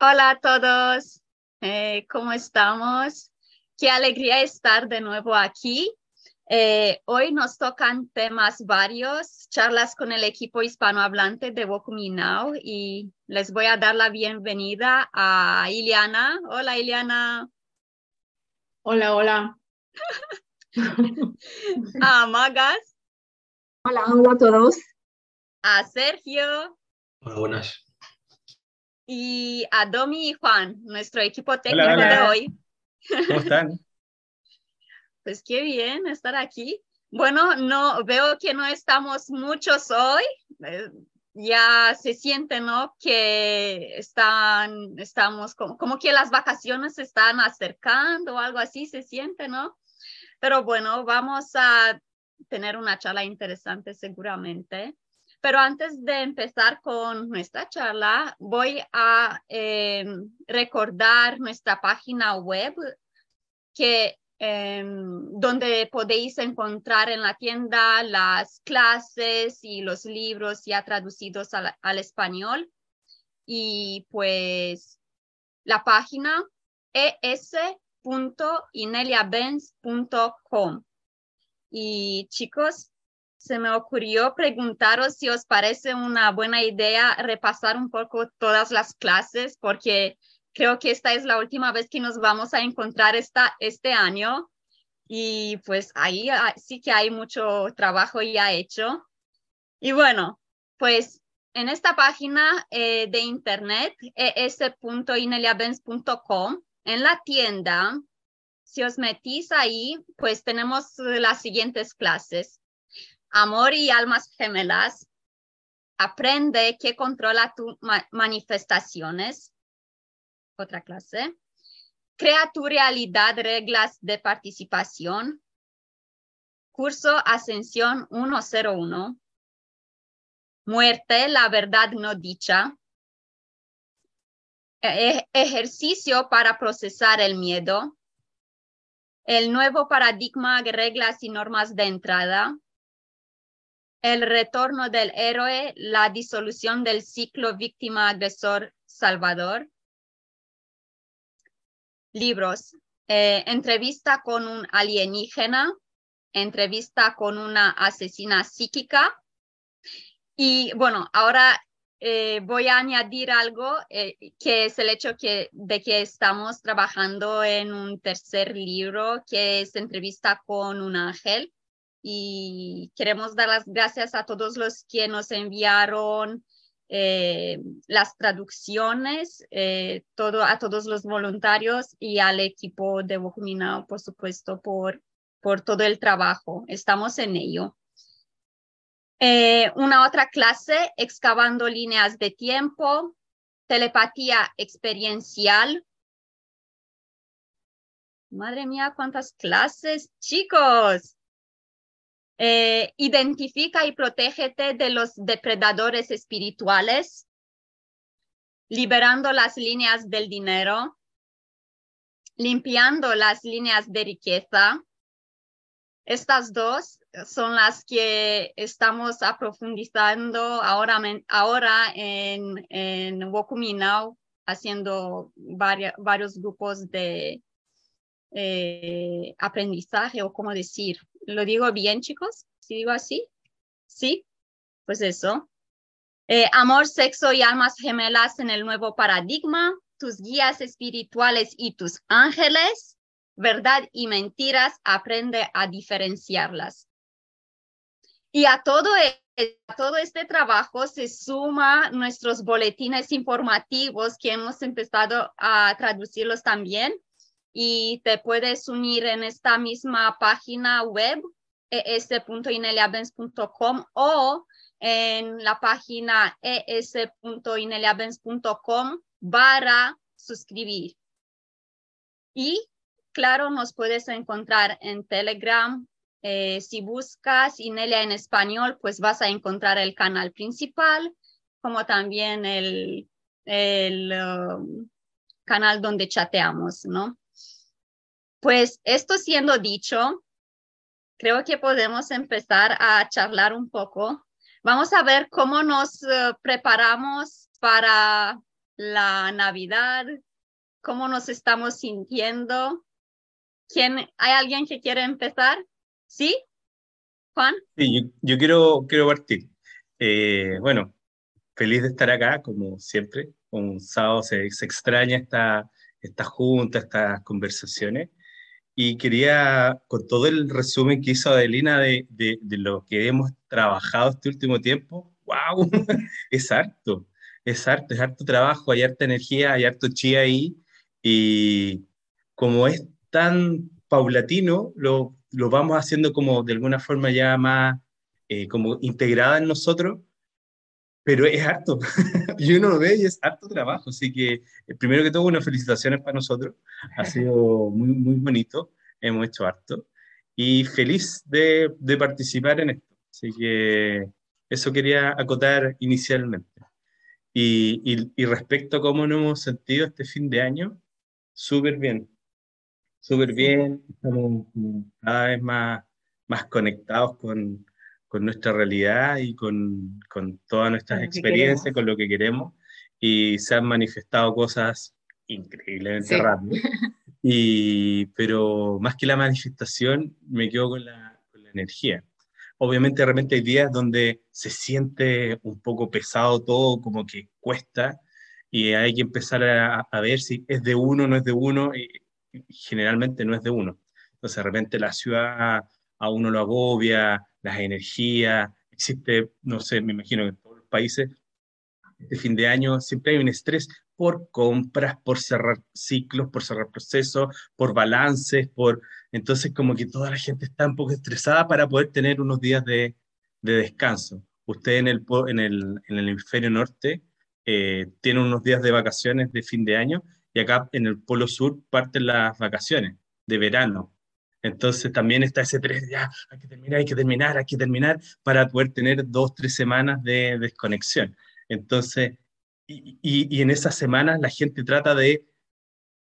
Hola a todos, eh, ¿cómo estamos? Qué alegría estar de nuevo aquí. Eh, hoy nos tocan temas varios, charlas con el equipo hispanohablante de Wokumi Now y les voy a dar la bienvenida a Iliana. Hola Iliana. Hola, hola. a Magas. Hola, hola a todos. A Sergio. Hola, buenas y a Domi y Juan, nuestro equipo técnico de hoy. ¿Cómo están? pues qué bien estar aquí. Bueno, no veo que no estamos muchos hoy. Eh, ya se siente, ¿no? Que están, estamos como, como que las vacaciones se están acercando o algo así se siente, ¿no? Pero bueno, vamos a tener una charla interesante seguramente. Pero antes de empezar con nuestra charla, voy a em, recordar nuestra página web que em, donde podéis encontrar en la tienda las clases y los libros ya traducidos al, al español. Y pues la página es.ineliabenz.com. Y chicos, se me ocurrió preguntaros si os parece una buena idea repasar un poco todas las clases, porque creo que esta es la última vez que nos vamos a encontrar esta, este año. Y pues ahí ah, sí que hay mucho trabajo ya hecho. Y bueno, pues en esta página eh, de internet, es.ineliabenz.com, en la tienda, si os metís ahí, pues tenemos las siguientes clases. Amor y almas gemelas. Aprende que controla tus manifestaciones. Otra clase. Crea tu realidad, reglas de participación. Curso Ascensión 101. Muerte, la verdad no dicha. E ejercicio para procesar el miedo. El nuevo paradigma, reglas y normas de entrada el retorno del héroe, la disolución del ciclo víctima-agresor-salvador. Libros. Eh, entrevista con un alienígena, entrevista con una asesina psíquica. Y bueno, ahora eh, voy a añadir algo, eh, que es el hecho de que estamos trabajando en un tercer libro, que es entrevista con un ángel y queremos dar las gracias a todos los que nos enviaron eh, las traducciones, eh, todo, a todos los voluntarios y al equipo de Wokuminao, por supuesto, por, por todo el trabajo. Estamos en ello. Eh, una otra clase, excavando líneas de tiempo, telepatía experiencial. Madre mía, cuántas clases, chicos. Eh, identifica y protégete de los depredadores espirituales, liberando las líneas del dinero, limpiando las líneas de riqueza. Estas dos son las que estamos aprofundizando ahora, ahora en, en Wokumi Now, haciendo varios grupos de eh, aprendizaje o cómo decir, ¿Lo digo bien, chicos? ¿Si digo así? Sí, pues eso. Eh, amor, sexo y almas gemelas en el nuevo paradigma, tus guías espirituales y tus ángeles, verdad y mentiras, aprende a diferenciarlas. Y a todo, e, a todo este trabajo se suma nuestros boletines informativos que hemos empezado a traducirlos también y te puedes unir en esta misma página web es.ineliabens.com o en la página es.ineliabens.com para suscribir. Y claro, nos puedes encontrar en Telegram. Eh, si buscas Inelia en español, pues vas a encontrar el canal principal, como también el, el um, canal donde chateamos, ¿no? Pues esto siendo dicho, creo que podemos empezar a charlar un poco. Vamos a ver cómo nos eh, preparamos para la Navidad, cómo nos estamos sintiendo. ¿Quién, ¿Hay alguien que quiere empezar? ¿Sí? Juan. Sí, yo, quiero, quiero partir. Eh, bueno, feliz de estar acá, como siempre. Un sábado se, se extraña esta, esta junta, estas conversaciones. Y quería, con todo el resumen que hizo Adelina de, de, de lo que hemos trabajado este último tiempo, ¡wow! es harto, es harto, es harto trabajo, hay harta energía, hay harto chi ahí. Y como es tan paulatino, lo, lo vamos haciendo como de alguna forma ya más eh, como integrada en nosotros, pero es harto. y uno lo ve y es harto trabajo. Así que, eh, primero que todo, unas felicitaciones para nosotros. Ha sido muy, muy bonito. Hemos hecho harto. Y feliz de, de participar en esto. Así que eso quería acotar inicialmente. Y, y, y respecto a cómo nos hemos sentido este fin de año, súper bien. Súper bien. Estamos cada vez más, más conectados con, con nuestra realidad y con, con todas nuestras experiencias, con lo que queremos, y se han manifestado cosas increíblemente rápido. Y, pero más que la manifestación, me quedo con la, con la energía. Obviamente, de repente hay días donde se siente un poco pesado todo, como que cuesta, y hay que empezar a, a ver si es de uno o no es de uno, y generalmente no es de uno. Entonces, de repente la ciudad a uno lo agobia, las energías, existe, no sé, me imagino que en todos los países, este fin de año siempre hay un estrés por compras, por cerrar ciclos, por cerrar procesos, por balances, por... Entonces como que toda la gente está un poco estresada para poder tener unos días de, de descanso. Usted en el, en el, en el hemisferio norte eh, tiene unos días de vacaciones de fin de año y acá en el polo sur parten las vacaciones de verano. Entonces también está ese tres, ya, hay que terminar, hay que terminar, hay que terminar, para poder tener dos, tres semanas de desconexión. Entonces, y, y, en esas semanas la gente trata de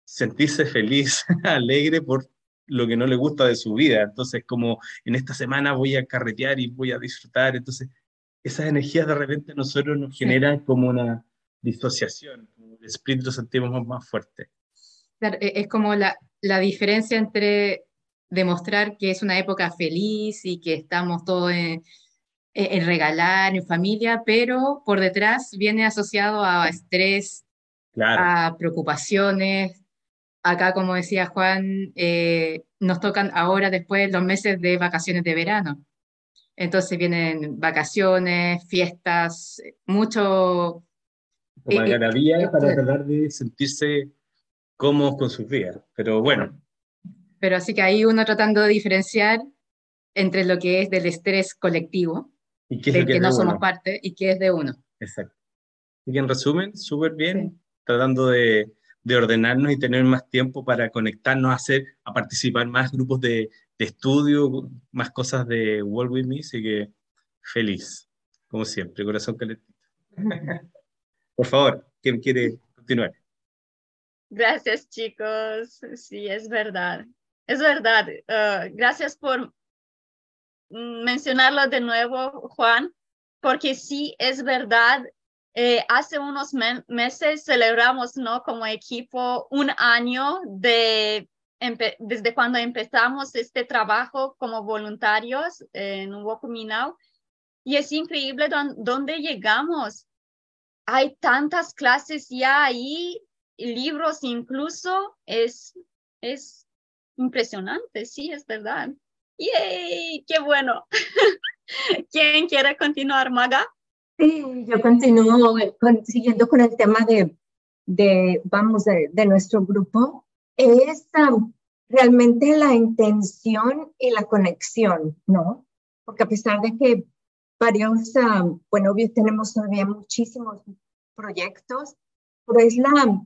sentirse feliz, alegre por lo que no le gusta de su vida. Entonces, como en esta semana voy a carretear y voy a disfrutar, entonces esas energías de repente a nosotros nos generan como una disociación, el espíritu lo sentimos más fuerte. E, es como la, la diferencia entre demostrar que es una época feliz y que estamos todos en, en, regalar, en familia, pero por detrás viene asociado a estrés, a preocupaciones. Acá, como decía Juan, eh, nos tocan ahora después los meses de vacaciones de verano. Entonces vienen vacaciones, fiestas, mucho... Como eh, para tratar de sentirse cómodos con sus vidas. Pero bueno, pero así que ahí uno tratando de diferenciar entre lo que es del estrés colectivo, ¿Y qué del que, no somos parte, y qué es de uno. Exacto. Y en resumen, súper bien, tratando de, de, ordenarnos y tener más tiempo para conectarnos, a hacer, a participar más grupos de, de estudio, más cosas de World With Me, así que feliz, como siempre, corazón calentito. Por favor, ¿quién quiere continuar? Gracias, chicos. Sí, es verdad. Es verdad. Uh, gracias por mencionarlo de nuevo, Juan, porque sí es verdad. Eh, hace unos me meses celebramos, ¿no? Como equipo un año de desde cuando empezamos este trabajo como voluntarios en Wokuminau. Y es increíble dónde llegamos. Hay tantas clases ya ahí, libros incluso. Es, es impresionante, sí, es verdad. ¡Yay! ¡Qué bueno! ¿Quién quiere continuar, Maga? Sí, yo continúo siguiendo con el tema de, de vamos, de, nuestro grupo. Es um, realmente la intención y la conexión, ¿no? Porque a pesar de que varios, um, bueno, obvio tenemos todavía muchísimos proyectos, pero es la,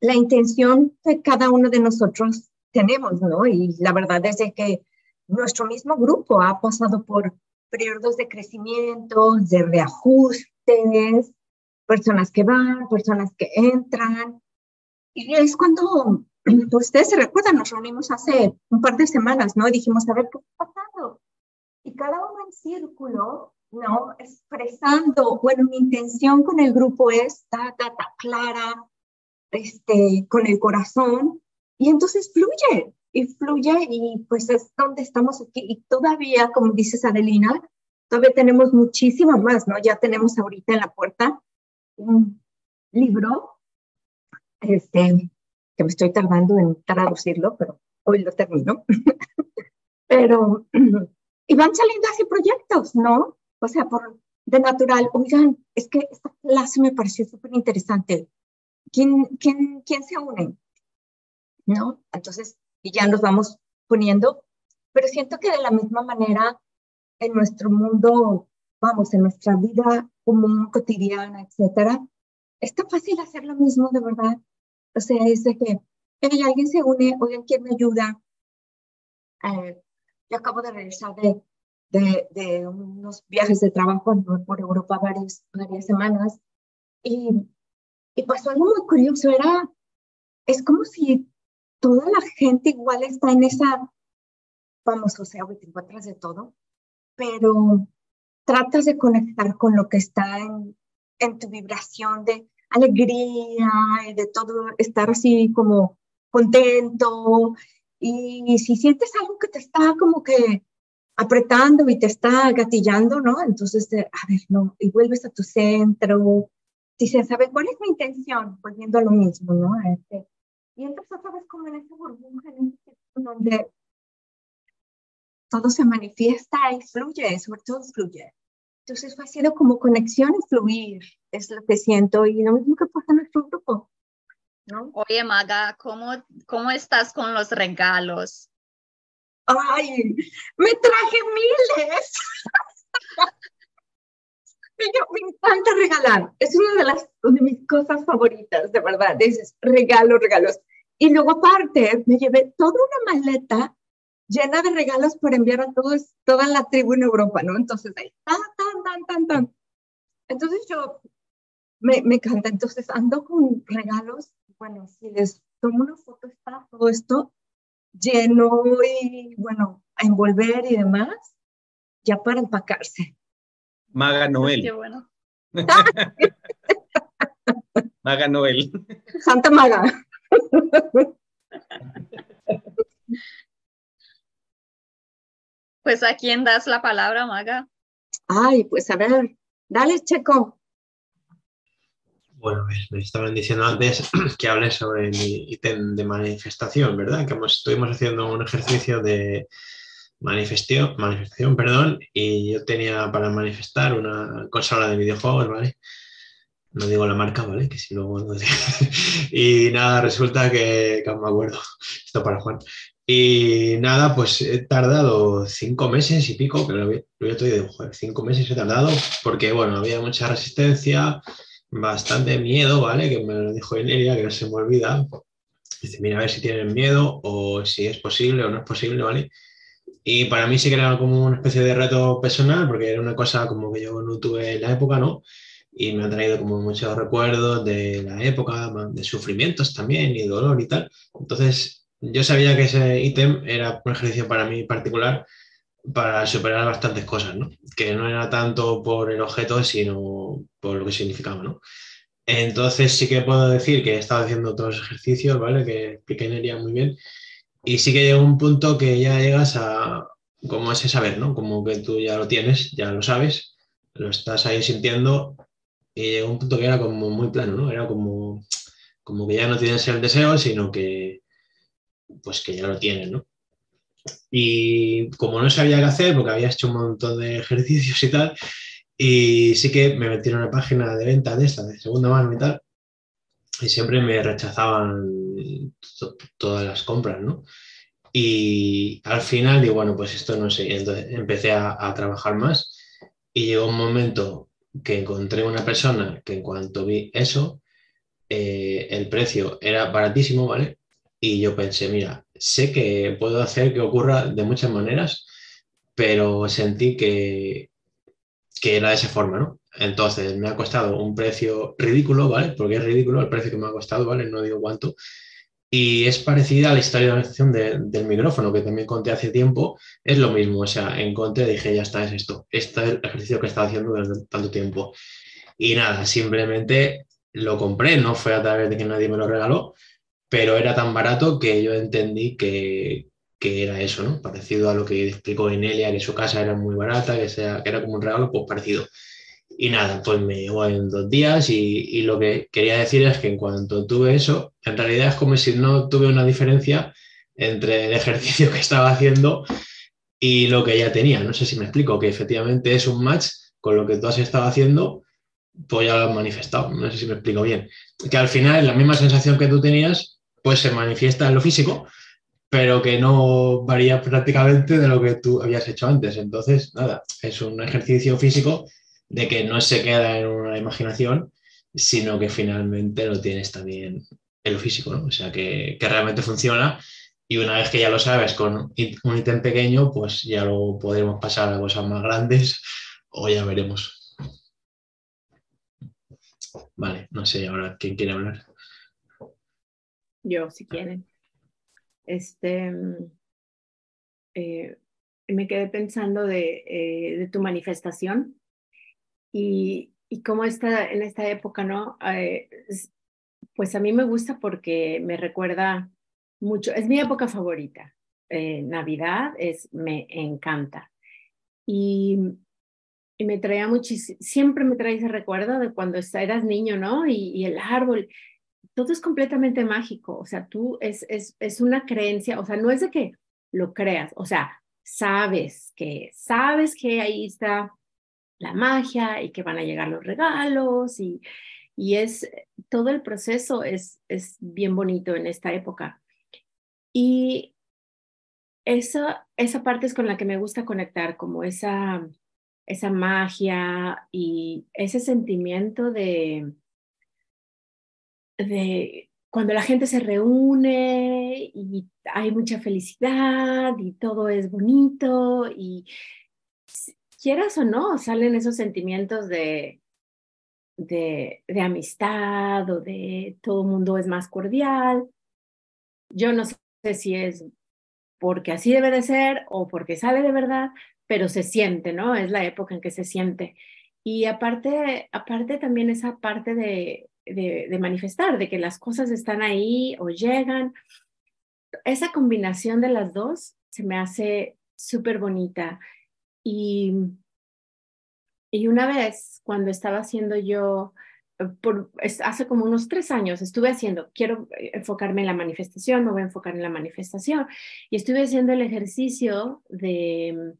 la intención de cada uno de nosotros tenemos, ¿no? Y la verdad es que nuestro mismo grupo ha pasado por periodos de crecimiento, de reajustes, personas que van, personas que entran. Y es cuando, ustedes se recuerdan, nos reunimos hace un par de semanas, ¿no? Dijimos, a ver, ¿qué está pasando? Y cada uno en círculo ¿no? Expresando, bueno, mi intención con el grupo es, ta, ta, ta, clara, este, con el corazón, y entonces fluye, y fluye, y pues es donde estamos aquí, y todavía, como dices Adelina, todavía tenemos muchísimo más, ¿no? Ya tenemos ahorita en la puerta un libro, este, que me estoy tardando en traducirlo, pero hoy lo termino. pero, y van saliendo así proyectos, ¿no? O sea, por de natural, oigan, es que esta clase me pareció súper interesante. ¿Quién, quién, ¿Quién se une? ¿No? Entonces, y ya nos vamos poniendo, pero siento que de la misma manera en nuestro mundo, vamos, en nuestra vida común, cotidiana, etcétera, está fácil hacer lo mismo, de verdad. O sea, es de que hey, alguien se une, oigan, ¿quién me ayuda? Eh, yo acabo de regresar de, de, de, unos viajes de trabajo por Europa varias, varias semanas y, y pasó algo muy curioso, era, es como si toda la gente igual está en esa, vamos, o sea, te encuentras de todo, pero tratas de conectar con lo que está en, en tu vibración de alegría y de todo, estar así como contento. Y si sientes algo que te está como que apretando y te está gatillando, ¿no? Entonces, a ver, no, y vuelves a tu centro, dices, ¿sabes cuál es mi intención? Volviendo a lo mismo, ¿no? Este, y entonces otra vez como en esa burbuja, en donde todo se manifiesta y fluye, sobre todo fluye. Entonces ha sido como conexión y fluir, es lo que siento, y lo mismo que pasa en nuestro grupo. ¿no? Oye, Maga, ¿cómo, ¿cómo estás con los regalos? Ay, me traje miles. me encanta regalar. Es una de las de mis cosas favoritas, de verdad. Dices, regalo, regalos. Y luego aparte, me llevé toda una maleta llena de regalos para enviar a todos, toda la tribu en Europa, ¿no? Entonces, ahí, tan, tan, tan, tan, tan. Entonces yo, me, me encanta. Entonces ando con regalos. Bueno, si les tomo una foto, está todo esto lleno y, bueno, a envolver y demás, ya para empacarse. Maga Noel. Qué bueno. Maga Noel. Santa Maga. Pues a quién das la palabra, Maga. Ay, pues a ver, dale, Checo. Bueno, me estaban diciendo antes que hablé sobre mi ítem de manifestación, ¿verdad? Que estuvimos haciendo un ejercicio de manifestación, manifestación, perdón, y yo tenía para manifestar una consola de videojuegos, ¿vale? No digo la marca, ¿vale? Que si luego no Y nada, resulta que, que me acuerdo, esto para Juan, y nada, pues he tardado cinco meses y pico, pero lo voy a joder, cinco meses he tardado porque, bueno, había mucha resistencia, bastante miedo, ¿vale? Que me lo dijo Inelia, que no se me olvida. Dice, mira, a ver si tienen miedo o si es posible o no es posible, ¿vale? Y para mí sí que era como una especie de reto personal, porque era una cosa como que yo no tuve en la época, ¿no? Y me ha traído como muchos recuerdos de la época, de sufrimientos también y dolor y tal. Entonces, yo sabía que ese ítem era un ejercicio para mí particular para superar bastantes cosas, ¿no? Que no era tanto por el objeto, sino por lo que significaba, ¿no? Entonces sí que puedo decir que he estado haciendo todos los ejercicios, ¿vale? Que expliqué muy bien. Y sí que llega un punto que ya llegas a, como ese saber, ¿no? Como que tú ya lo tienes, ya lo sabes, lo estás ahí sintiendo y llega un punto que era como muy plano, ¿no? Era como, como que ya no tienes el deseo, sino que, pues que ya lo tienen, ¿no? Y como no sabía qué hacer, porque había hecho un montón de ejercicios y tal, y sí que me metí en una página de venta de esta, de segunda mano y tal, y siempre me rechazaban todas las compras, ¿no? Y al final digo, bueno, pues esto no sé, entonces empecé a, trabajar más y llegó un momento que encontré una persona que en cuanto vi eso, eh, el precio era baratísimo, ¿vale? Y yo pensé, mira, sé que puedo hacer que ocurra de muchas maneras, pero sentí que, que era de esa forma, ¿no? Entonces me ha costado un precio ridículo, ¿vale? Porque es ridículo el precio que me ha costado, ¿vale? No digo cuánto. Y es parecida a la historia de la manifestación del micrófono, que también conté hace tiempo. Es lo mismo, o sea, encontré, dije, ya está, es esto. Este es el ejercicio que estaba haciendo desde tanto tiempo. Y nada, simplemente lo compré, no fue a través de que nadie me lo regaló, pero era tan barato que yo entendí que, que era eso, ¿no? Parecido a lo que explicó Enelia, que su casa era muy barata, que, sea, que era como un regalo, pues parecido. Y nada, pues me llegó en dos días y, y, lo que quería decir es que en cuanto tuve eso, en realidad es como si no tuve una diferencia entre el ejercicio que estaba haciendo y lo que ya tenía. No sé si me explico, que efectivamente es un match con lo que tú has estado haciendo, pues ya lo has manifestado. No sé si me explico bien. Que al final la misma sensación que tú tenías, pues se manifiesta en lo físico, pero que no varía prácticamente de lo que tú habías hecho antes. Entonces, nada, es un ejercicio físico de que no se queda en una imaginación, sino que finalmente lo tienes también lo físico, ¿no? O sea, que, realmente funciona y una vez que ya lo sabes con un ítem pequeño, pues ya lo podremos pasar a cosas más grandes o ya veremos. Vale, no sé ahora quién quiere hablar. Yo, si quieren. Este, eh, me quedé pensando de, eh, de tu manifestación y, y, cómo está en esta época, ¿no? Eh, pues a mí me gusta porque me recuerda mucho, es mi época favorita. Navidad es, me encanta. Y, y me traía muchísimo, siempre me trae ese recuerdo de cuando eras niño, ¿no? Y, y el árbol todo es completamente mágico, o sea, tú es, es, es una creencia, o sea, no es de que lo creas, o sea, sabes que, sabes que ahí está la magia y que van a llegar los regalos y, y es, todo el proceso es, es bien bonito en esta época. Y esa, esa parte es con la que me gusta conectar, como esa, esa magia y ese sentimiento de, de cuando la gente se reúne y hay mucha felicidad y todo es bonito y quieras o no, salen esos sentimientos de, de, de amistad o de todo el mundo es más cordial. Yo no sé si es porque así debe de ser o porque sale de verdad, pero se siente, ¿no? Es la época en que se siente. Y aparte, aparte también esa parte de, de, manifestar, de que las cosas están ahí o llegan. Esa combinación de las dos se me hace súper bonita. Y, y una vez, cuando estaba haciendo yo, por, hace como unos tres años, estuve haciendo, quiero enfocarme en la manifestación, me voy a enfocar en la manifestación, y estuve haciendo el ejercicio de,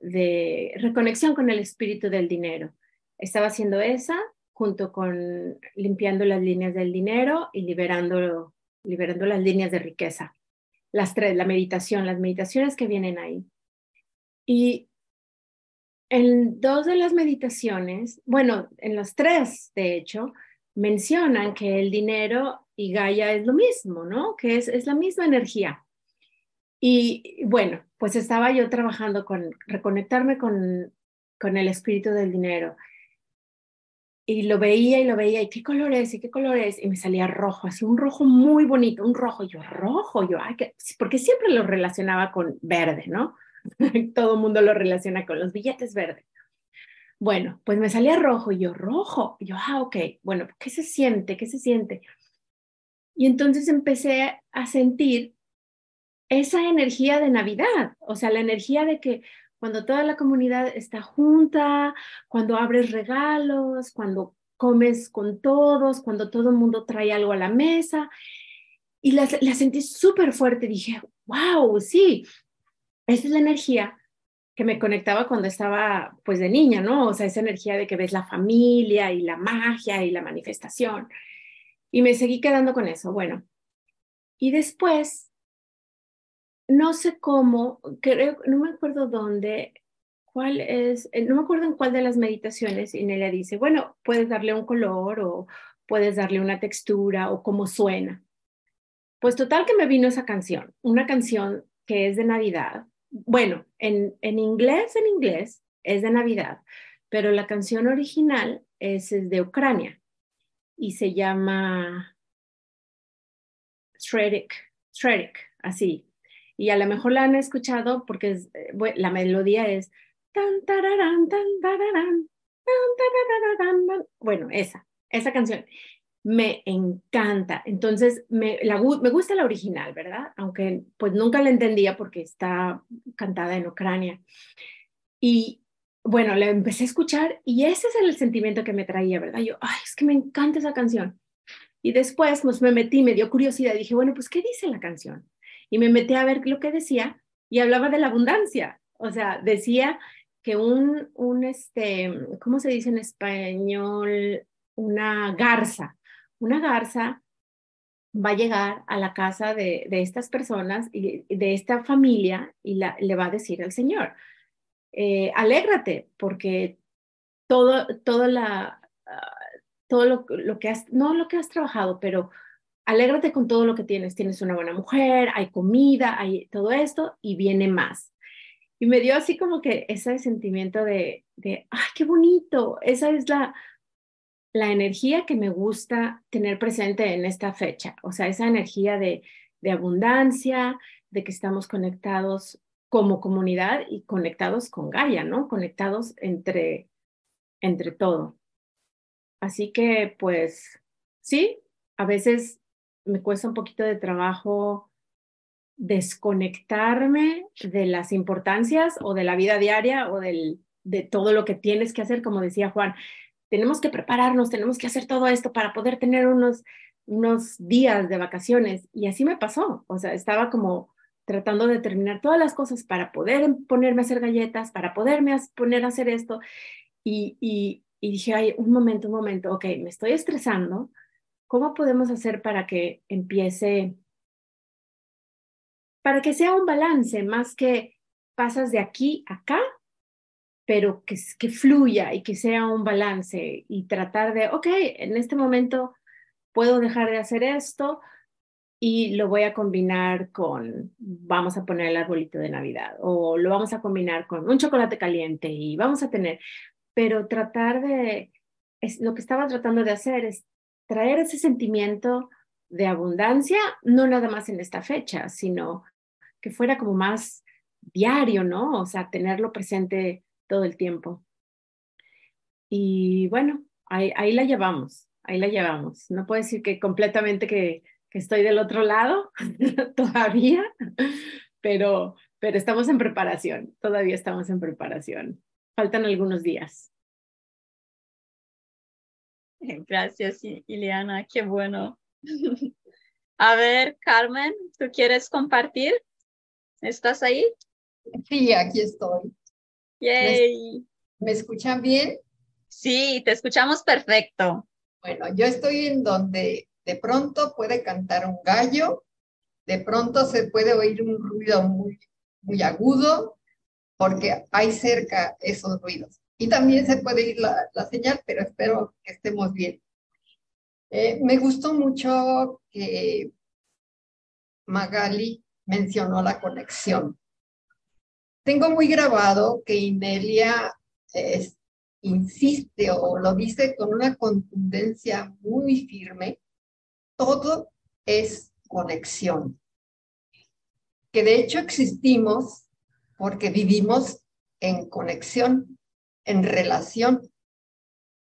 de reconexión con el espíritu del dinero. Estaba haciendo esa junto con limpiando las líneas del dinero y liberando, liberando las líneas de riqueza. Las tres, la meditación, las meditaciones que vienen ahí. Y en dos de las meditaciones, bueno, en las tres, de hecho, mencionan que el dinero y Gaia es lo mismo, ¿no? Que es, es la misma energía. Y bueno, pues estaba yo trabajando con reconectarme con, con el espíritu del dinero y lo veía y lo veía, y qué color es, y qué color es, y me salía rojo, así un rojo muy bonito, un rojo, yo rojo, yo, porque siempre lo relacionaba con verde, ¿no? Todo el mundo lo relaciona con los billetes verdes. Bueno, pues me salía rojo, y yo rojo, yo, ah, ok, bueno, ¿qué se siente? ¿Qué se siente? Y entonces empecé a sentir esa energía de Navidad, o sea, la energía de que, cuando toda la comunidad está junta, cuando abres regalos, cuando comes con todos, cuando todo el mundo trae algo a la mesa. Y la, la sentí súper fuerte. Dije, wow, sí, esa es la energía que me conectaba cuando estaba pues de niña, ¿no? O sea, esa energía de que ves la familia y la magia y la manifestación. Y me seguí quedando con eso. Bueno, y después no sé cómo, creo, no me acuerdo dónde, cuál es, eh, no me acuerdo en cuál de las meditaciones, y Nelia dice, bueno, puedes darle un color o puedes darle una textura o cómo suena. Pues total que me vino esa canción, una canción que es de Navidad. Bueno, en, en inglés, en inglés, es de Navidad, pero la canción original es de Ucrania y se llama Stredic, así. Y a lo mejor la han escuchado porque eh, la melodía es tan, tararán, tan, tararán, tan, bueno, esa, esa canción me encanta. Entonces, me, la, me gusta la original, ¿verdad? Aunque pues nunca la entendía porque está cantada en Ucrania. Y bueno, la empecé a escuchar y ese es el sentimiento que me traía, ¿verdad? Yo, ay, es que me encanta esa canción. Y después pues, me metí, me dio curiosidad, dije, bueno, pues, ¿qué dice la canción? Y me metí a ver lo que decía y hablaba de la abundancia. O sea, decía que un, un este, ¿cómo se dice en español? Una garza. Una garza va a llegar a la casa de, de estas personas y de esta familia y le va a decir al Señor, eh, alégrate porque todo, todo, la, ah, todo lo, lo, que has, no lo que has trabajado, pero alégrate con todo lo que tienes. Tienes una buena mujer, hay comida, hay todo esto y viene más. Y me dio así como que ese sentimiento de, de ay, qué bonito. Esa es la, la energía que me gusta tener presente en esta fecha. O sea, esa energía de, de abundancia, de que estamos conectados como comunidad y conectados con Gaia, ¿no? Conectados entre, entre todo. Así que, pues, sí, a veces me cuesta un poquito de trabajo desconectarme de las importancias o de la vida diaria o del, de todo lo que tienes que hacer, como decía Juan. Tenemos que prepararnos, tenemos que hacer todo esto para poder tener unos, unos días de vacaciones. Y así me pasó. O sea, estaba como tratando de terminar todas las cosas para poder ponerme a hacer galletas, para poderme poner a hacer esto. Y, y, dije, ay, un momento, un momento, ok, me estoy estresando. ¿Cómo podemos hacer para que empiece, para que sea un balance más que pasas de aquí a acá, pero que, que fluya y que sea un balance y tratar de, ok, en este momento puedo dejar de hacer esto, y lo voy a combinar con, vamos a poner el arbolito de Navidad o lo vamos a combinar con un chocolate caliente y vamos a tener, pero tratar de, es, lo que estaba tratando de hacer es traer ese sentimiento de abundancia, no nada más en esta fecha, sino que fuera como más diario, ¿no? O sea, tenerlo presente todo el tiempo. Y bueno, ahí, ahí la llevamos, ahí la llevamos. No puedo decir que completamente que que estoy del otro lado todavía, pero, pero estamos en preparación, todavía estamos en preparación. Faltan algunos días. Gracias, Ileana, qué bueno. A ver, Carmen, ¿tú quieres compartir? ¿Estás ahí? Sí, aquí estoy. Yay. ¿Me, escuchan bien? Sí, te escuchamos perfecto. Bueno, yo estoy en donde de pronto puede cantar un gallo, de pronto se puede oír un ruido muy, muy agudo, porque hay cerca esos ruidos. Y también se puede ir la, señal, pero espero que estemos bien. Eh, me gustó mucho que Magali mencionó la conexión. Tengo muy grabado que Inelia insiste o lo dice con una contundencia muy firme todo es conexión. Que de hecho existimos porque vivimos en conexión, en relación,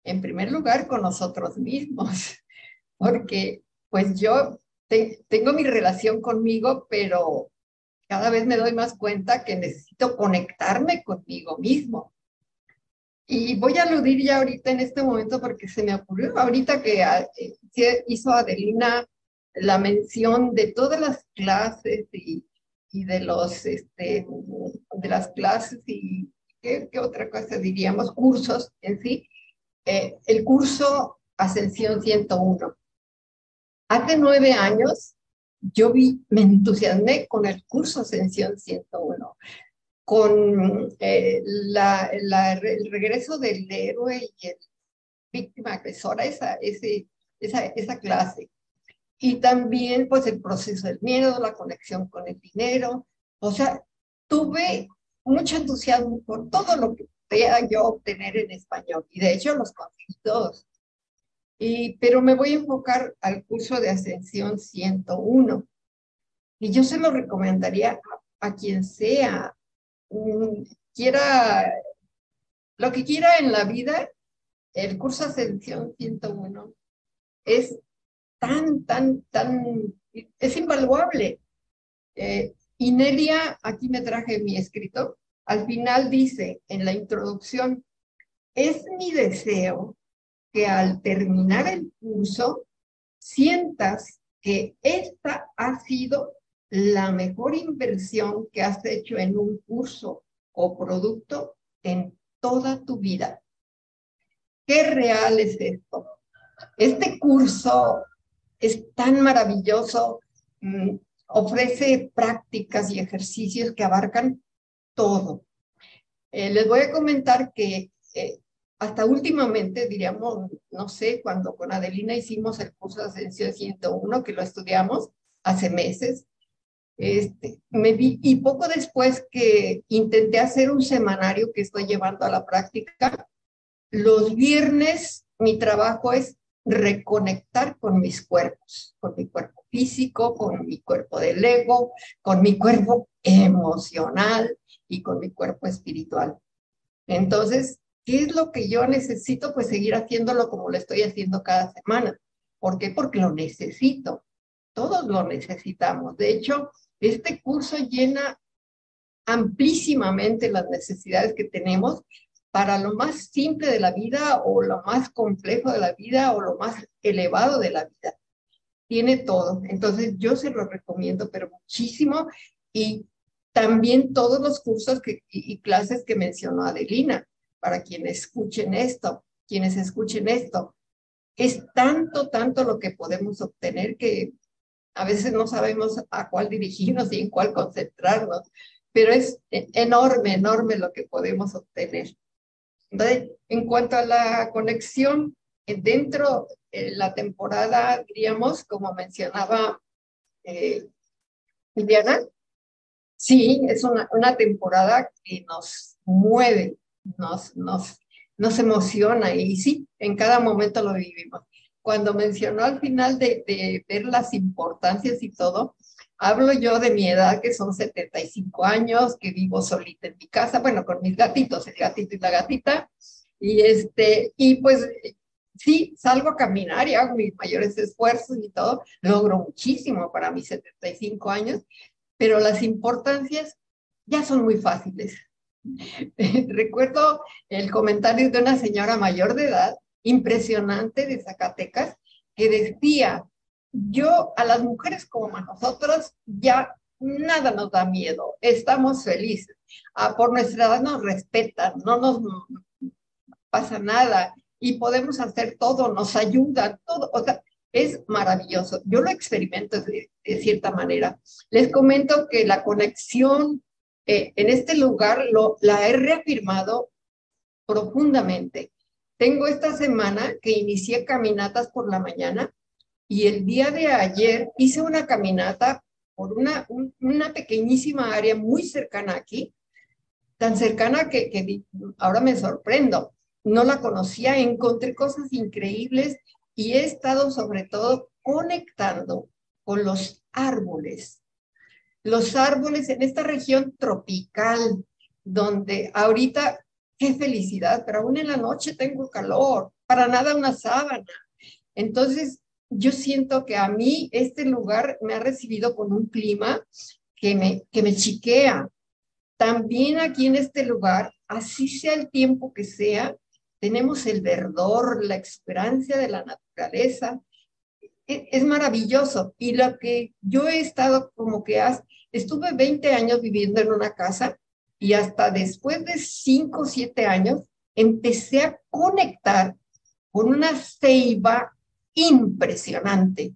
en primer lugar con nosotros mismos, porque pues yo tengo mi relación conmigo, pero cada vez me doy más cuenta que necesito conectarme conmigo mismo. Y voy a aludir ya ahorita en este momento porque se me ocurrió ahorita que ah, eh, hizo Adelina la mención de todas las clases y, de los, este, de las clases y ¿qué, otra cosa diríamos? Cursos en sí. Eh, el curso Ascensión 101. Hace nueve años yo vi, me entusiasmé con el curso Ascensión 101 con eh, la, el regreso del héroe y el víctima agresora, esa, ese, esa, esa clase. Y también, pues, el proceso del miedo, la conexión con el dinero. O sea, tuve mucho entusiasmo por todo lo que podía yo obtener en español. Y de hecho, los conseguí todos. Y, pero me voy a enfocar al curso de Ascensión 101, Y yo se lo recomendaría a, quien sea, mm, quiera, lo que quiera en la vida, el curso Ascensión 101 es tan, tan, tan, es invaluable. Eh, y Nelia, aquí me traje mi escrito, al final dice en la introducción, es mi deseo que al terminar el curso sientas que esta ha sido la mejor inversión que has hecho en un curso o producto en toda tu vida. ¿Qué real es esto? Este curso es tan maravilloso, mm, ofrece prácticas y ejercicios que abarcan todo. Eh, les voy a comentar que eh, hasta últimamente, diríamos, no sé, cuando con Adelina hicimos el curso de Ascensión 101, que lo estudiamos hace meses, este, me vi, y poco después que intenté hacer un semanario que estoy llevando a la práctica, los viernes mi trabajo es reconectar con mis cuerpos, con mi cuerpo físico, con mi cuerpo del ego, con mi cuerpo emocional y con mi cuerpo espiritual. Entonces, ¿qué es lo que yo necesito? Pues seguir haciéndolo como lo estoy haciendo cada semana. ¿Por qué? Porque lo necesito. Todos lo necesitamos. De hecho, este curso llena amplísimamente las necesidades que tenemos para lo más simple de la vida o lo más complejo de la vida o lo más elevado de la vida. Tiene todo. Entonces yo se lo recomiendo, pero muchísimo. Y también todos los cursos que, y, clases que mencionó Adelina, para quienes escuchen esto, quienes escuchen esto. Es tanto, tanto lo que podemos obtener que a veces no sabemos a cuál dirigirnos y en cuál concentrarnos, pero es enorme, enorme lo que podemos obtener. En cuanto a la conexión, eh, dentro de la temporada, diríamos, como mencionaba eh, sí, es una, una temporada que nos mueve, nos, nos, nos emociona y sí, en cada momento lo vivimos. Cuando mencionó al final de, de ver las importancias y todo, Hablo yo de mi edad, que son 75 años, que vivo solita en mi casa, bueno, con mis gatitos, el gatito y la gatita. Y, este, y pues sí, salgo a caminar y hago mis mayores esfuerzos y todo. Logro muchísimo para mis 75 años, pero las importancias ya son muy fáciles. Recuerdo el comentario de una señora mayor de edad, impresionante de Zacatecas, que decía, yo a las mujeres como a nosotros ya nada nos da miedo, estamos felices. Ah, por nuestra edad nos respetan, no nos pasa nada y podemos hacer todo, nos ayudan, todo. O sea, es maravilloso. Yo lo experimento de, cierta manera. Les comento que la conexión eh, en este lugar lo, la he reafirmado profundamente. Tengo esta semana que inicié caminatas por la mañana y el día de ayer hice una caminata por una, pequeñísima área muy cercana aquí, tan cercana que, que ahora me sorprendo. No la conocía, encontré cosas increíbles y he estado sobre todo conectando con los árboles. Los árboles en esta región tropical, donde ahorita, qué felicidad, pero aún en la noche tengo calor, para nada una sábana. Entonces, yo siento que a mí este lugar me ha recibido con un clima que me, que me chiquea. También aquí en este lugar, así sea el tiempo que sea, tenemos el verdor, la exuberancia de la naturaleza. E, es, maravilloso. Y lo que yo he estado como que estuve 20 años viviendo en una casa y hasta después de 5 o 7 años empecé a conectar con una ceiba impresionante.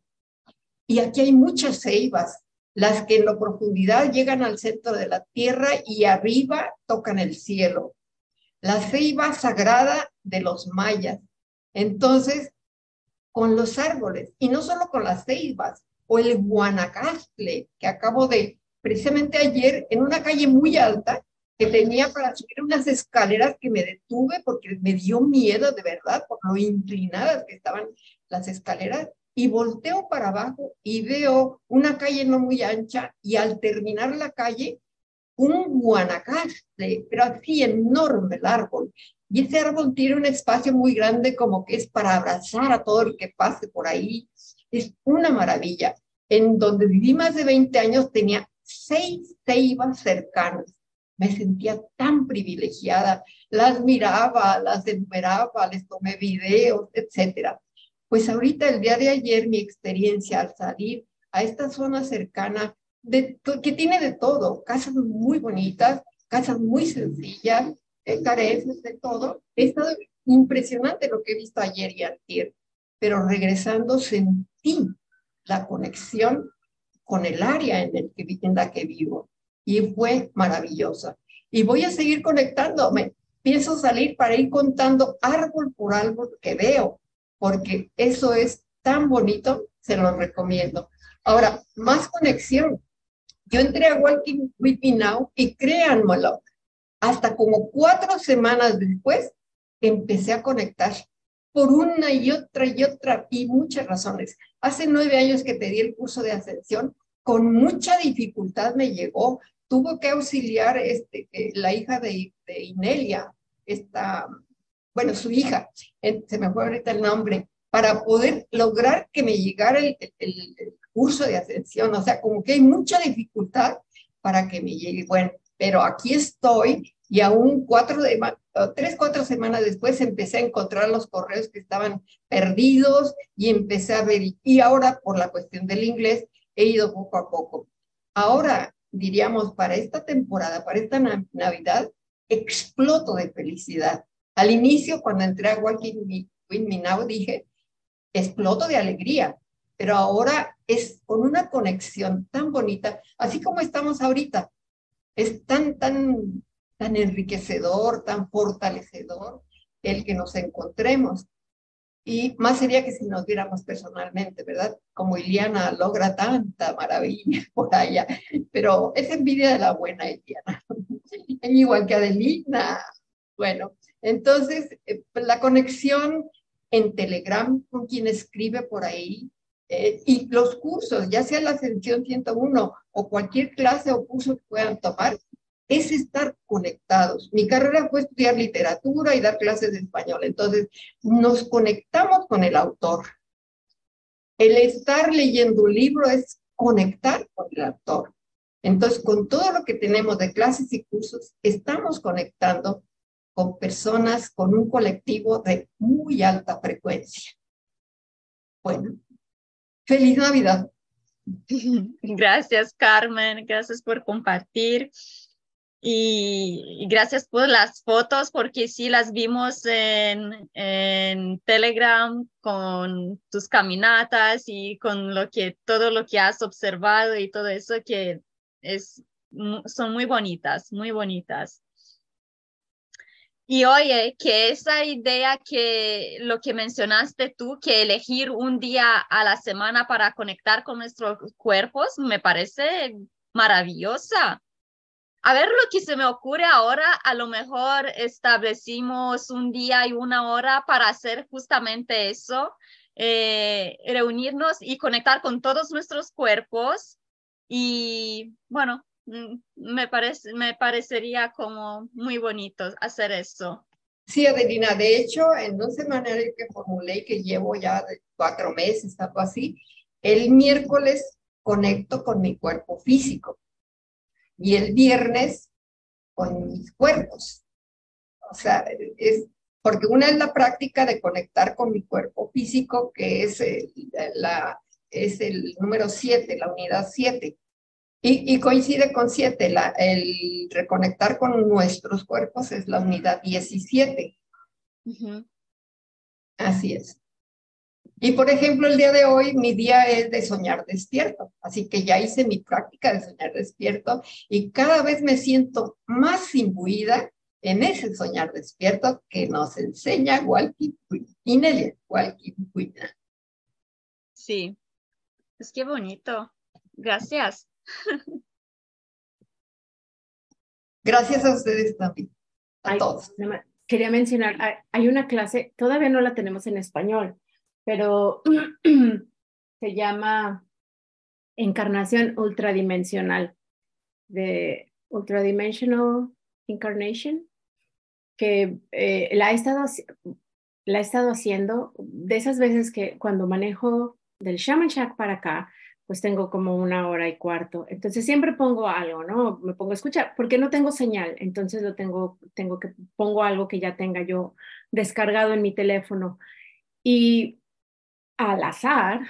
Y aquí hay muchas ceibas, las que en la profundidad llegan al centro de la tierra y arriba tocan el cielo. La ceiba sagrada de los mayas. Entonces, con los árboles, y no solo con las ceibas, o el guanacastle, que acabo de, precisamente ayer, en una calle muy alta, que tenía para subir unas escaleras que me detuve porque me dio miedo de verdad por lo inclinadas que estaban las escaleras y volteo para abajo y veo una calle no muy ancha y al terminar la calle, un guanacaste, pero así enorme el árbol. Y ese árbol tiene un espacio muy grande como que es para abrazar a todo el que pase por ahí. Es una maravilla. En donde viví más de 20 años tenía seis ceibas cercanas. Me sentía tan privilegiada. Las miraba, las enumeraba, les tomé videos, etcétera. Pues ahorita, el día de ayer, mi experiencia al salir a esta zona cercana, de, que tiene de todo, casas muy bonitas, casas muy sencillas, eh, careces de todo. He estado impresionante lo que he visto ayer y ayer, pero regresando sentí la conexión con el área en, el que, en la que vivo y fue maravillosa. Y voy a seguir conectándome. Pienso salir para ir contando árbol por árbol que veo, porque eso es tan bonito, se lo recomiendo. Ahora, más conexión. Yo entré a Walking With Me Now y créanmelo, hasta como cuatro semanas después empecé a conectar por una y otra y otra y muchas razones. Hace nueve años que pedí el curso de ascensión, con mucha dificultad me llegó. Tuvo que auxiliar este, eh, la hija de, de Inelia, esta bueno, su hija, se me fue ahorita el nombre, para poder lograr que me llegara el, curso de ascensión. O sea, como que hay mucha dificultad para que me llegue. Bueno, pero aquí estoy y aún cuatro de, tres, cuatro semanas después empecé a encontrar los correos que estaban perdidos y empecé a ver, y ahora por la cuestión del inglés he ido poco a poco. Ahora, diríamos, para esta temporada, para esta Navidad, exploto de felicidad al inicio, cuando entré a Walking With Me Now, dije, exploto de alegría, pero ahora es con una conexión tan bonita, así como estamos ahorita. Es tan, tan, tan enriquecedor, tan fortalecedor el que nos encontremos. Y más sería que si nos viéramos personalmente, ¿verdad? Como Iliana logra tanta maravilla por allá, pero es envidia de la buena Iliana. Igual que Adelina. Bueno, entonces, eh, la conexión en Telegram con quien escribe por ahí eh, y los cursos, ya sea la Ascensión 101 o cualquier clase o curso que puedan tomar, es estar conectados. Mi carrera fue estudiar literatura y dar clases de español, entonces nos conectamos con el autor. El estar leyendo un libro es conectar con el autor. Entonces, con todo lo que tenemos de clases y cursos, estamos conectando con personas con un colectivo de muy alta frecuencia. Bueno, feliz Navidad. Gracias, Carmen. Gracias por compartir. Y, gracias por las fotos, porque sí las vimos en, Telegram con tus caminatas y con lo que, todo lo que has observado y todo eso que es, son muy bonitas, muy bonitas. Y oye, que esa idea que lo que mencionaste tú, que elegir un día a la semana para conectar con nuestros cuerpos, me parece maravillosa. A ver lo que se me ocurre ahora, a lo mejor establecimos un día y una hora para hacer justamente eso, eh, reunirnos y conectar con todos nuestros cuerpos. Y bueno, Mm, me, parece, me parecería como muy bonito hacer eso. Sí, Adelina, de hecho, en un semanal que formulé que llevo ya cuatro meses, algo así, el miércoles conecto con mi cuerpo físico y el viernes con mis cuerpos. O sea, es porque una es la práctica de conectar con mi cuerpo físico, que es la, es el número siete, la unidad siete. Y, coincide con siete, el reconectar con nuestros cuerpos es la unidad 17. Así es. Y por ejemplo, el día de hoy, mi día es de soñar despierto. Así que ya hice mi práctica de soñar despierto y cada vez me siento más imbuida en ese soñar despierto que nos enseña Walkie Inelia, Walkie Sí, es que bonito. Gracias. Gracias a ustedes también, a todos. Quería mencionar, hay una clase, todavía no la tenemos en español, pero se llama Encarnación Ultradimensional, de Ultradimensional Incarnation, que eh, la, he estado, la he estado haciendo de esas veces que cuando manejo del Shaman Shack para acá, pues tengo como una hora y cuarto. Entonces siempre pongo algo, ¿no? Me pongo a escuchar, porque no tengo señal, entonces lo tengo, tengo que, pongo algo que ya tenga yo descargado en mi teléfono. Y al azar,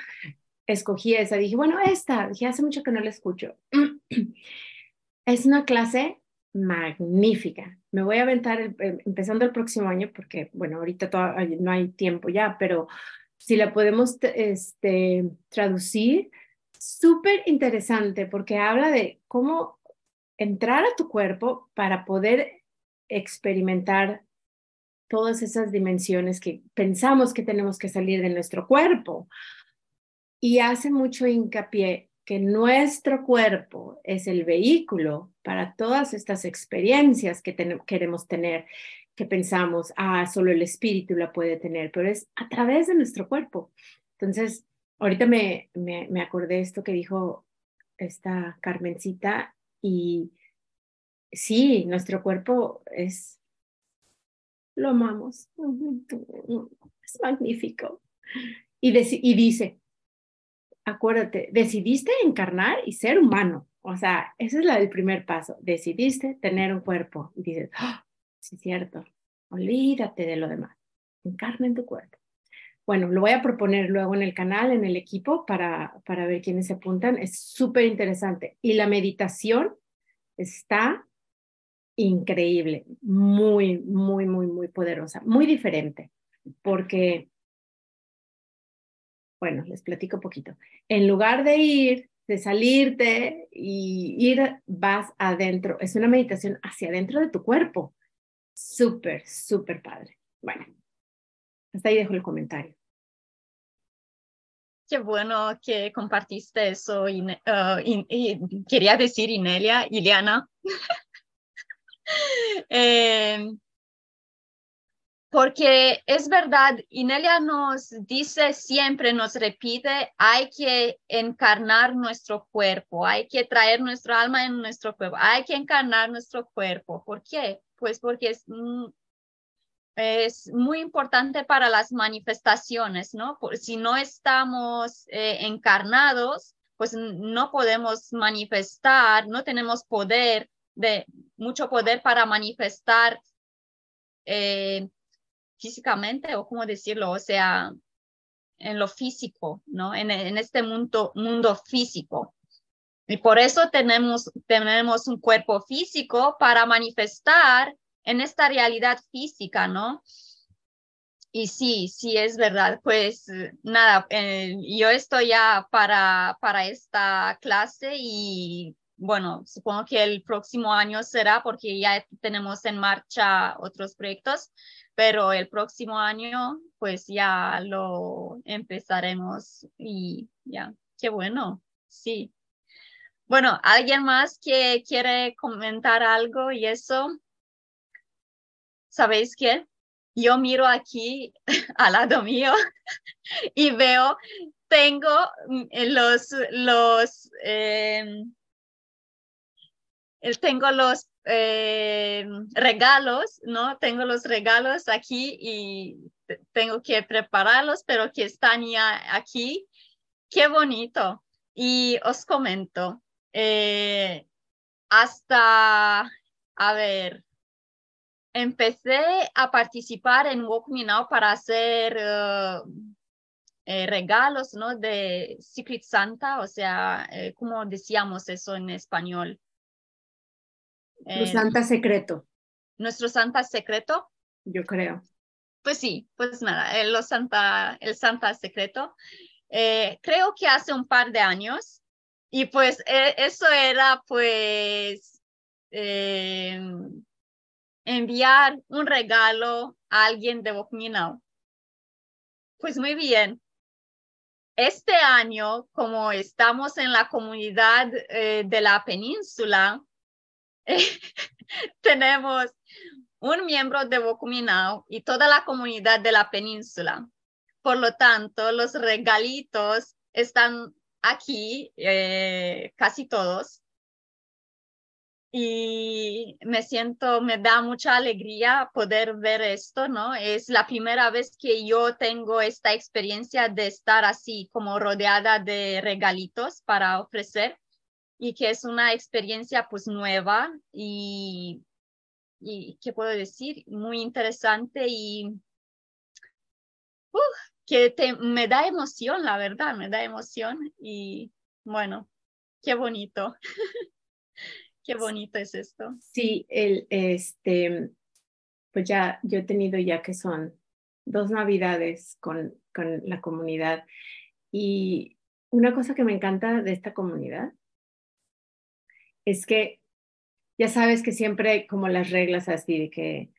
escogí esa, dije, bueno, esta, dije, hace mucho que no la escucho. es una clase magnífica. Me voy a aventar em, empezando el próximo año porque, bueno, ahorita no hay tiempo ya, pero si la podemos este, traducir, súper interesante porque habla de cómo entrar a tu cuerpo para poder experimentar todas esas dimensiones que pensamos que tenemos que salir de nuestro cuerpo. Y hace mucho hincapié que nuestro cuerpo es el vehículo para todas estas experiencias que queremos tener, que pensamos, ah, solo el espíritu la puede tener, pero es a través de nuestro cuerpo. Entonces, ahorita me, me, me acordé esto que dijo esta Carmencita y sí, nuestro cuerpo es, lo amamos, es magnífico. Y, dice, acuérdate, decidiste encarnar y ser humano. O sea, ese es la del primer paso. Decidiste tener un cuerpo y dices, ¡Ah! sí es cierto, olvídate de lo demás. Encarna en tu cuerpo. Bueno, lo voy a proponer luego en el canal, en el equipo, para, para ver quiénes se apuntan. Es súper interesante. Y la meditación está increíble, muy, muy, muy, muy poderosa, muy diferente, porque bueno, les platico poquito. En lugar de ir, de salirte y ir, vas adentro. Es una meditación hacia adentro de tu cuerpo. Súper, súper padre. Bueno, hasta ahí dejo el comentario. Qué bueno que compartiste eso. Y, uh, quería decir Inelia, Ileana. eh, porque es verdad, Inelia nos dice siempre, nos repite, hay que encarnar nuestro cuerpo, hay que traer nuestro alma en nuestro cuerpo, hay que encarnar nuestro cuerpo. ¿Por qué? Pues porque es, es muy importante para las manifestaciones, ¿no? si no estamos eh, encarnados, pues no podemos manifestar, no tenemos poder, de mucho poder para manifestar. Eh, físicamente o cómo decirlo, o sea, en lo físico, ¿no? En, en este mundo, mundo físico. Y por eso tenemos, tenemos un cuerpo físico para manifestar en esta realidad física, ¿no? Y sí, sí, es verdad. Pues nada, eh, yo estoy ya para, para esta clase y bueno, supongo que el próximo año será porque ya tenemos en marcha otros proyectos, pero el próximo año pues ya lo empezaremos y ya, qué bueno, sí. Bueno, ¿alguien más que quiere comentar algo y eso? ¿Sabéis qué? Yo miro aquí al lado mío y veo, tengo mm, los, los, em, tengo los eh, regalos, ¿no? Tengo los regalos aquí y tengo que prepararlos, pero que están ya aquí. Qué bonito. Y os comento, eh, hasta, a ver, empecé a participar en Walk Me Now para hacer eh, regalos, ¿no? De Secret Santa, o sea, ¿cómo decíamos eso en español? Tu santa secreto. Nuestro santa secreto. Yo creo. Pues sí, pues nada, el, santa, el santa secreto. Eh, creo que hace un par de años. Y pues e, eso era pues em, enviar un regalo a alguien de Bokminau. Pues muy bien. Este año, como estamos en la comunidad eh, de la península, tenemos un miembro de Bokuminao y toda la comunidad de la península. Por lo tanto, los regalitos están aquí, eh, casi todos. Y me siento, me da mucha alegría poder ver esto, ¿no? Es la primera vez que yo tengo esta experiencia de estar así como rodeada de regalitos para ofrecer y que es una experiencia pues nueva y, y ¿qué puedo decir? Muy interesante y que te, me da emoción, la verdad, me da emoción y bueno, qué bonito. qué bonito es esto. Sí, el, este, pues ya yo he tenido ya que son dos navidades con, con la comunidad y una cosa que me encanta de esta comunidad es que ya sabes que siempre como las reglas así de que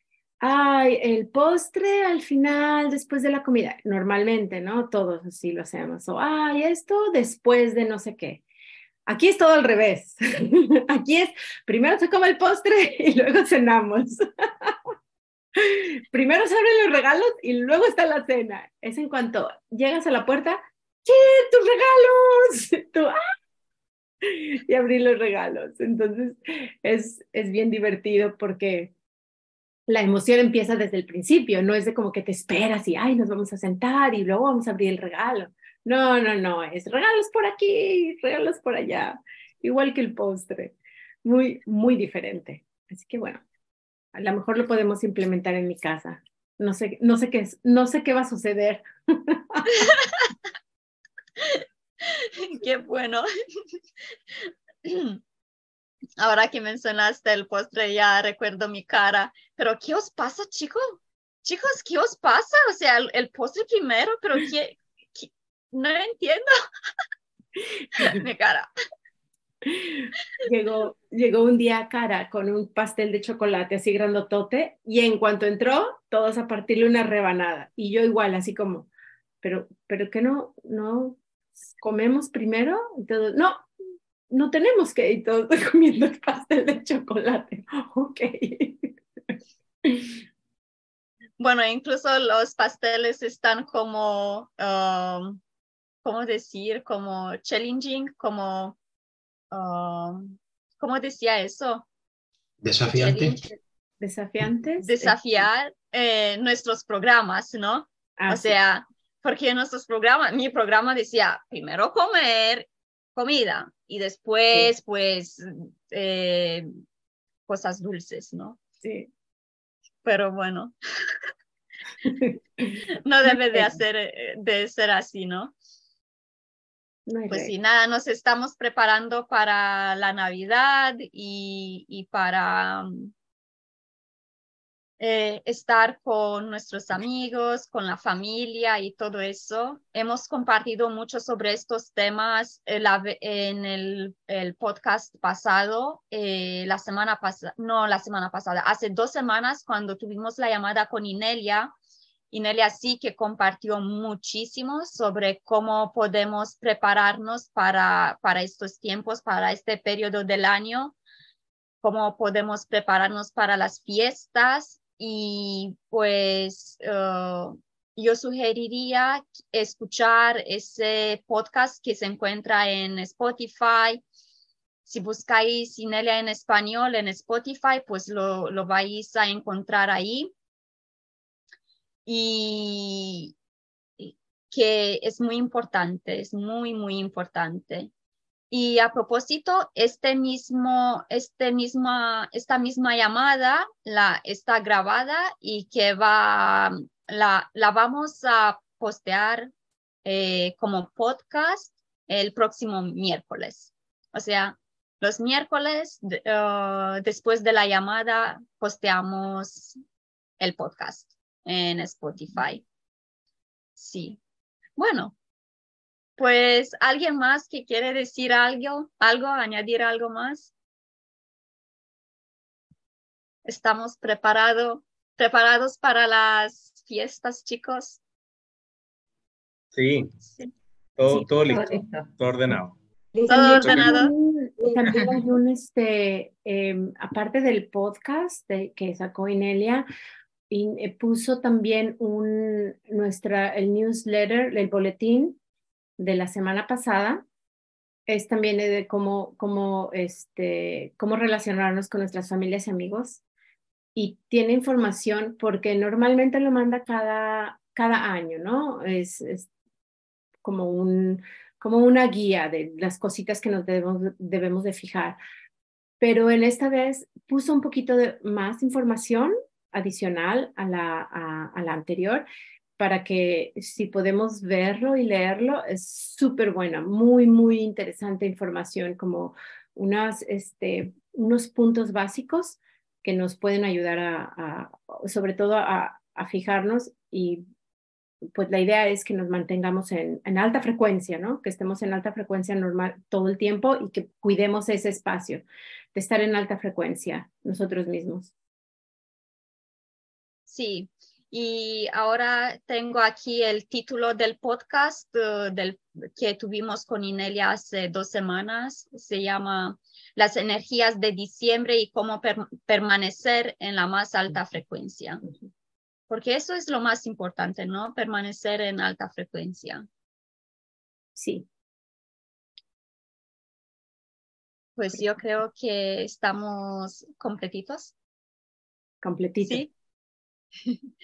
ay, el postre al final, después de la comida. Normalmente, ¿no? Todos así lo hacemos. O, ay, esto después de no sé qué. Aquí es todo al revés. Aquí es, primero se come el postre y luego cenamos. primero se abren los regalos y luego está la cena. Es en cuanto llegas a la puerta, ¿qué? ¡Tus regalos! ¡ah! Y abrir los regalos. Entonces, es, es bien divertido porque la emoción empieza desde el principio, no es de como que te esperas y, ay, nos vamos a sentar y luego vamos a abrir el regalo. No, no, no, es regalos por aquí, regalos por allá, igual que el postre, muy, muy diferente. Así que bueno, a lo mejor lo podemos implementar en mi casa. No sé, no sé qué no sé qué va a suceder. qué bueno. ahora que mencionaste el postre, ya recuerdo mi cara. Pero, ¿qué os pasa, chicos? Chicos, ¿qué os pasa? O sea, el, postre primero, pero ¿qué, No entiendo. mi cara. Llegó, llegó un día cara con un pastel de chocolate así grandotote y en cuanto entró, todos a partirle una rebanada. Y yo igual, así como, pero, pero que no, no comemos primero. Entonces, no, no tenemos que ir todos comiendo el pastel de chocolate. Ok. Bueno, incluso los pasteles están como, um, ¿cómo decir? Como challenging, como, um, ¿cómo decía eso? Desafiante. Desafiantes. Desafiar eh, nuestros programas, ¿no? Ah, o sea, porque nuestros programas, mi programa decía, primero comer comida y después, pues, eh, cosas dulces, ¿no? Sí. Pero bueno, no debe de, hacer, eh, de ser así, ¿no? pues sí, nada, nos estamos preparando para la Navidad y, y para eh, estar con nuestros amigos, con la familia y todo eso. Hemos compartido mucho sobre estos temas en el, el podcast pasado, eh, la semana pasada, no la semana pasada, hace dos semanas cuando tuvimos la llamada con Inelia. Inelia sí que compartió muchísimo sobre cómo podemos prepararnos para, para estos tiempos, para este periodo del año, cómo podemos prepararnos para las fiestas y pues eh, yo sugeriría escuchar ese podcast que se encuentra en Spotify. Si buscáis Inelia en español en Spotify, pues lo, lo vais a encontrar ahí. Y que es muy importante, es muy, muy importante. Y a propósito, este mismo, este misma, esta misma llamada la, está grabada y que va, la, la vamos a postear eh, como podcast el próximo miércoles. O sea, los miércoles uh, después de la llamada posteamos el podcast en Spotify. Sí. Bueno, pues, ¿alguien más que quiere decir algo, algo, añadir algo más? ¿Estamos preparados para las fiestas, chicos? Sí, Todo, todo, listo, todo ordenado. Todo ordenado. También hay un, este, em, aparte del podcast que sacó Inelia, y, eh, puso también un, nuestra, el newsletter, el boletín de la semana pasada es también de cómo, cómo, este, cómo relacionarnos con nuestras familias y amigos. Y tiene información porque normalmente lo manda cada, cada año, ¿no? Es, es como, un, como una guía de las cositas que nos debemos, debemos de fijar. Pero en esta vez puso un poquito de más información adicional a la, a la anterior para que si podemos verlo y leerlo, es súper buena, muy, muy interesante información, como unas, este, unos puntos básicos que nos pueden ayudar a, sobre todo a, fijarnos y pues la idea es que nos mantengamos en, en, alta frecuencia, ¿no? Que estemos en alta frecuencia normal todo el tiempo y que cuidemos ese espacio de estar en alta frecuencia nosotros mismos. Sí, y ahora tengo aquí el título del podcast uh, del, que tuvimos con Inelia hace dos semanas. Se llama Las energías de diciembre y cómo permanecer en la más alta frecuencia. Porque eso es lo más importante, ¿no? Permanecer en alta frecuencia. Sí. Pues yo creo que estamos completitos. Completitos. Sí.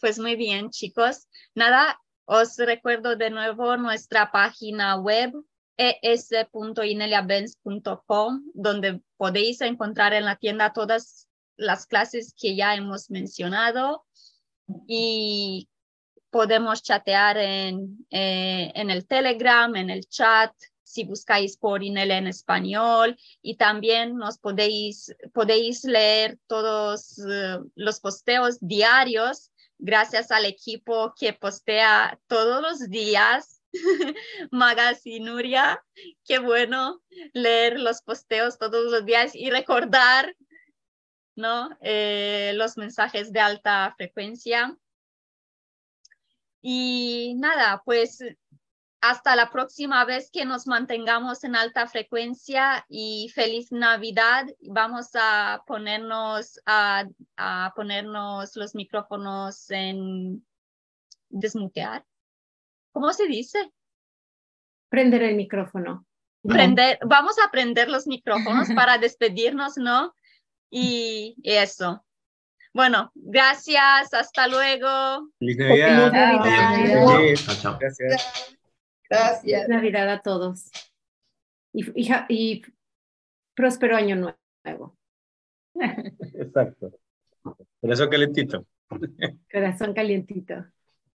Pues muy bien, chicos. Nada, os recuerdo de nuevo nuestra página web es.ineliabenz.com, donde podéis encontrar en la tienda todas las clases que ya hemos mencionado y podemos chatear en, eh, en el Telegram, en el chat, si buscáis por Inel en español y también nos podéis, podéis leer todos eh, los posteos diarios gracias al equipo que postea todos los días. Magas y Nuria, qué bueno leer los posteos todos los días y recordar ¿no? Eh, los mensajes de alta frecuencia. Y nada, pues hasta la próxima vez que nos mantengamos en alta frecuencia y feliz Navidad. Vamos a ponernos, a, ponernos los micrófonos en desmutear. ¿Cómo se dice? Prender el micrófono. Prender, vamos a prender los micrófonos para despedirnos, ¿no? Y, eso. Bueno, gracias, hasta luego. Feliz Navidad. Gracias. Gracias. Navidad a todos. Y, y, próspero año nuevo. Exacto. Corazón calentito. Corazón calientito.